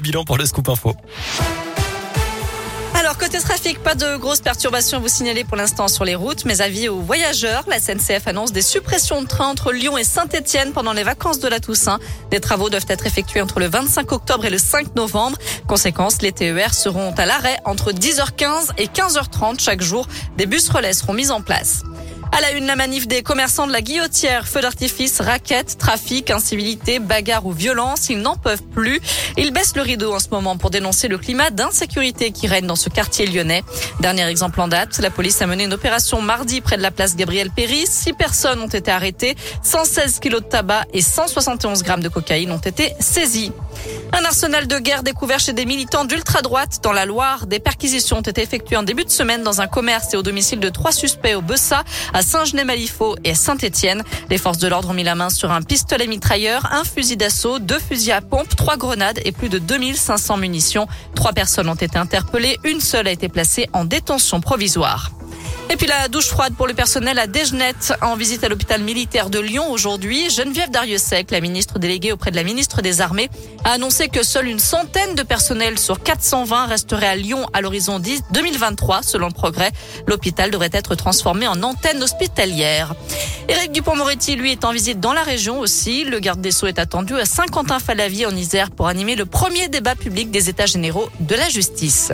bilan pour le scoop info. Alors, côté trafic, pas de grosses perturbations à vous signaler pour l'instant sur les routes, mais avis aux voyageurs. La SNCF annonce des suppressions de trains entre Lyon et Saint-Etienne pendant les vacances de la Toussaint. Des travaux doivent être effectués entre le 25 octobre et le 5 novembre. Conséquence, les TER seront à l'arrêt entre 10h15 et 15h30 chaque jour. Des bus relais seront mis en place. À la une, la manif des commerçants de la Guillotière, feux d'artifice, raquettes, trafic, incivilité, bagarre ou violence, ils n'en peuvent plus. Ils baissent le rideau en ce moment pour dénoncer le climat d'insécurité qui règne dans ce quartier lyonnais. Dernier exemple en date, la police a mené une opération mardi près de la place Gabriel Péry. Six personnes ont été arrêtées, 116 kilos de tabac et 171 grammes de cocaïne ont été saisis. Un arsenal de guerre découvert chez des militants d'ultra-droite dans la Loire. Des perquisitions ont été effectuées en début de semaine dans un commerce et au domicile de trois suspects au Bessa, à Saint-Genès-Malifaux et à Saint-Étienne. Les forces de l'ordre ont mis la main sur un pistolet mitrailleur, un fusil d'assaut, deux fusils à pompe, trois grenades et plus de 2500 munitions. Trois personnes ont été interpellées. Une seule a été placée en détention provisoire. Et puis la douche froide pour le personnel à Desgenette en visite à l'hôpital militaire de Lyon aujourd'hui. Geneviève Dariussec, la ministre déléguée auprès de la ministre des Armées, a annoncé que seule une centaine de personnels sur 420 resteraient à Lyon à l'horizon 2023. Selon le progrès, l'hôpital devrait être transformé en antenne hospitalière. Éric Dupont-Moretti, lui, est en visite dans la région aussi. Le garde des Sceaux est attendu à Saint-Quentin-Falavie en Isère pour animer le premier débat public des États généraux de la justice.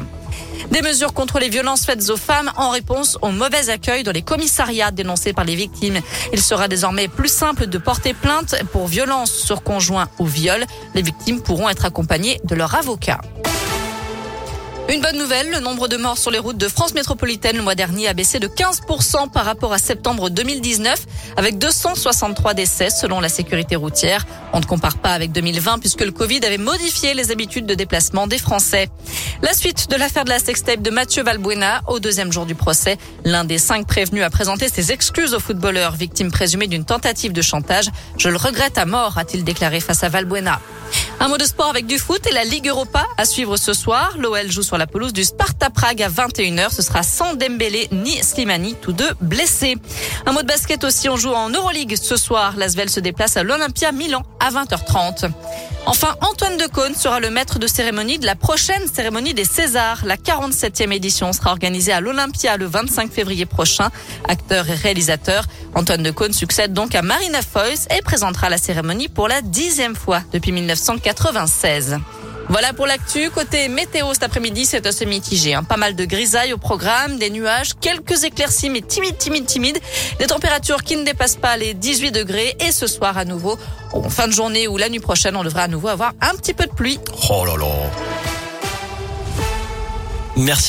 Des mesures contre les violences faites aux femmes en réponse au mauvais accueil dans les commissariats dénoncés par les victimes. Il sera désormais plus simple de porter plainte pour violence sur conjoint ou viol. Les victimes pourront être accompagnées de leur avocat. Une bonne nouvelle, le nombre de morts sur les routes de France métropolitaine le mois dernier a baissé de 15% par rapport à septembre 2019, avec 263 décès selon la sécurité routière. On ne compare pas avec 2020 puisque le Covid avait modifié les habitudes de déplacement des Français. La suite de l'affaire de la sextape de Mathieu Valbuena au deuxième jour du procès. L'un des cinq prévenus a présenté ses excuses au footballeur, victime présumée d'une tentative de chantage. Je le regrette à mort, a-t-il déclaré face à Valbuena. Un mot de sport avec du foot et la Ligue Europa à suivre ce soir. L'OL joue sur la pelouse du Sparta Prague à 21h. Ce sera sans Dembélé ni Slimani, tous deux blessés. Un mot de basket aussi, on joue en Euroleague ce soir. L'Asvel se déplace à l'Olympia Milan à 20h30. Enfin, Antoine Decaune sera le maître de cérémonie de la prochaine cérémonie des Césars. La 47e édition sera organisée à l'Olympia le 25 février prochain. Acteur et réalisateur, Antoine Decaune succède donc à Marina Foïs et présentera la cérémonie pour la dixième fois depuis 1996. Voilà pour l'actu. Côté météo cet après-midi, c'est assez mitigé. Hein. Pas mal de grisailles au programme, des nuages, quelques éclaircies, mais timides, timides, timides. Des températures qui ne dépassent pas les 18 degrés. Et ce soir, à nouveau, en fin de journée ou la nuit prochaine, on devrait à nouveau avoir un petit peu de pluie. Oh là là. Merci.